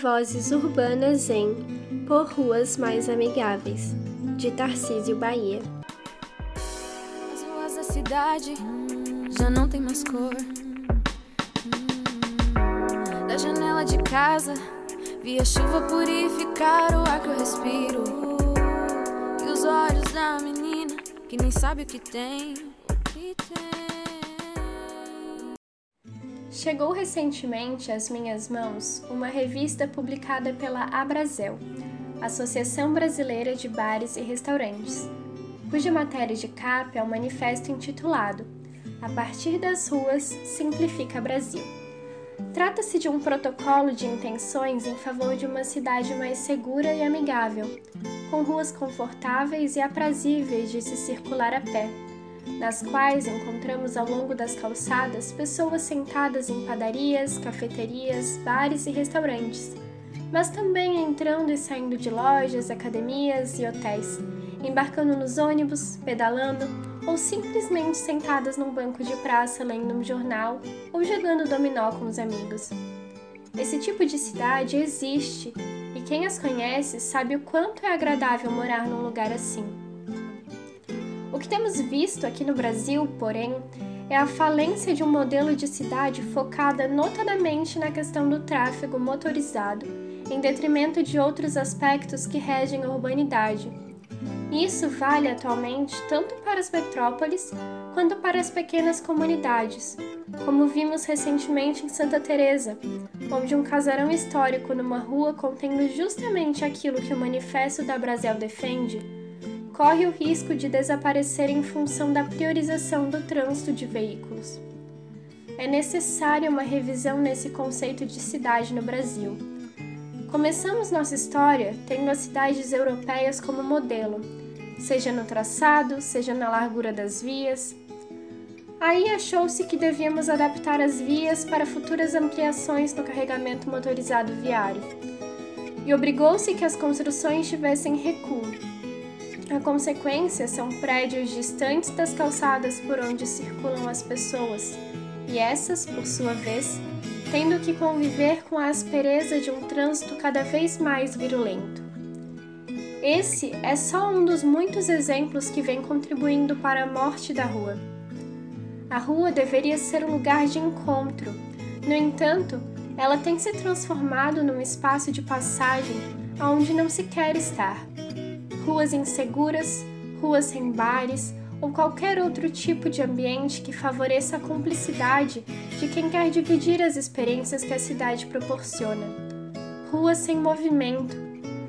vozes urbanas em Por Ruas Mais Amigáveis, de Tarcísio Bahia. As ruas da cidade já não tem mais cor. Da janela de casa, vi a chuva purificar o ar que eu respiro. E os olhos da menina que nem sabe o que tem, o que tem. Chegou recentemente às minhas mãos uma revista publicada pela Abrazel, Associação Brasileira de Bares e Restaurantes, cuja matéria de capa é um manifesto intitulado A partir das ruas simplifica Brasil. Trata-se de um protocolo de intenções em favor de uma cidade mais segura e amigável, com ruas confortáveis e aprazíveis de se circular a pé nas quais encontramos ao longo das calçadas pessoas sentadas em padarias, cafeterias, bares e restaurantes, mas também entrando e saindo de lojas, academias e hotéis, embarcando nos ônibus, pedalando ou simplesmente sentadas num banco de praça lendo um jornal ou jogando dominó com os amigos. Esse tipo de cidade existe e quem as conhece sabe o quanto é agradável morar num lugar assim. Que temos visto aqui no Brasil, porém, é a falência de um modelo de cidade focada notadamente na questão do tráfego motorizado, em detrimento de outros aspectos que regem a urbanidade. Isso vale atualmente tanto para as metrópoles quanto para as pequenas comunidades, como vimos recentemente em Santa Teresa, onde um casarão histórico numa rua contendo justamente aquilo que o Manifesto da Brasil defende corre o risco de desaparecer em função da priorização do trânsito de veículos. É necessária uma revisão nesse conceito de cidade no Brasil. Começamos nossa história tendo as cidades europeias como modelo, seja no traçado, seja na largura das vias. Aí achou-se que devíamos adaptar as vias para futuras ampliações no carregamento motorizado viário. E obrigou-se que as construções tivessem recuo, a consequência são prédios distantes das calçadas por onde circulam as pessoas, e essas, por sua vez, tendo que conviver com a aspereza de um trânsito cada vez mais virulento. Esse é só um dos muitos exemplos que vem contribuindo para a morte da rua. A rua deveria ser um lugar de encontro, no entanto, ela tem se transformado num espaço de passagem onde não se quer estar ruas inseguras, ruas sem bares ou qualquer outro tipo de ambiente que favoreça a cumplicidade de quem quer dividir as experiências que a cidade proporciona. Ruas sem movimento,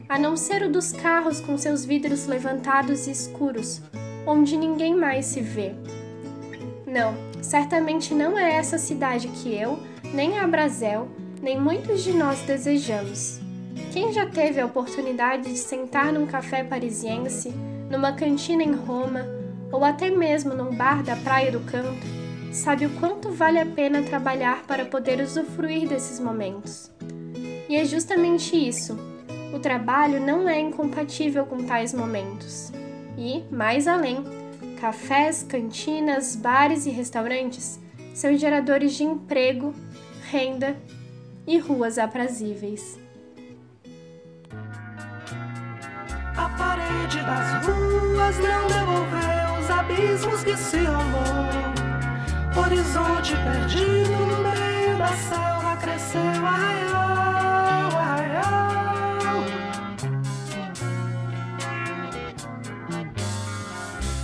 a não ser o dos carros com seus vidros levantados e escuros, onde ninguém mais se vê. Não, certamente não é essa cidade que eu, nem a Brasel, nem muitos de nós desejamos. Quem já teve a oportunidade de sentar num café parisiense, numa cantina em Roma ou até mesmo num bar da Praia do Canto, sabe o quanto vale a pena trabalhar para poder usufruir desses momentos. E é justamente isso. O trabalho não é incompatível com tais momentos. E, mais além, cafés, cantinas, bares e restaurantes são geradores de emprego, renda e ruas aprazíveis. Parede das ruas não devolveu os abismos que se rolou. Horizonte perdido no meio da selva cresceu arraial, arraial.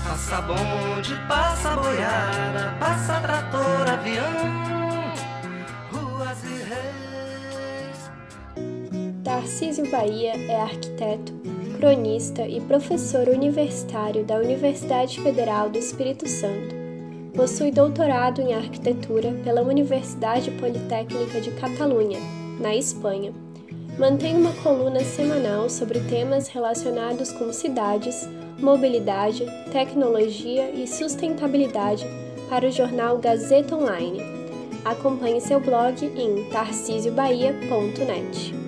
Passa bonde, passa boiada, passa trator, avião, ruas e reis. Tarcísio Bahia é arquiteto cronista e professor universitário da Universidade Federal do Espírito Santo. Possui doutorado em arquitetura pela Universidade Politécnica de Catalunha, na Espanha. Mantém uma coluna semanal sobre temas relacionados com cidades, mobilidade, tecnologia e sustentabilidade para o jornal Gazeta Online. Acompanhe seu blog em tarcisiobahia.net.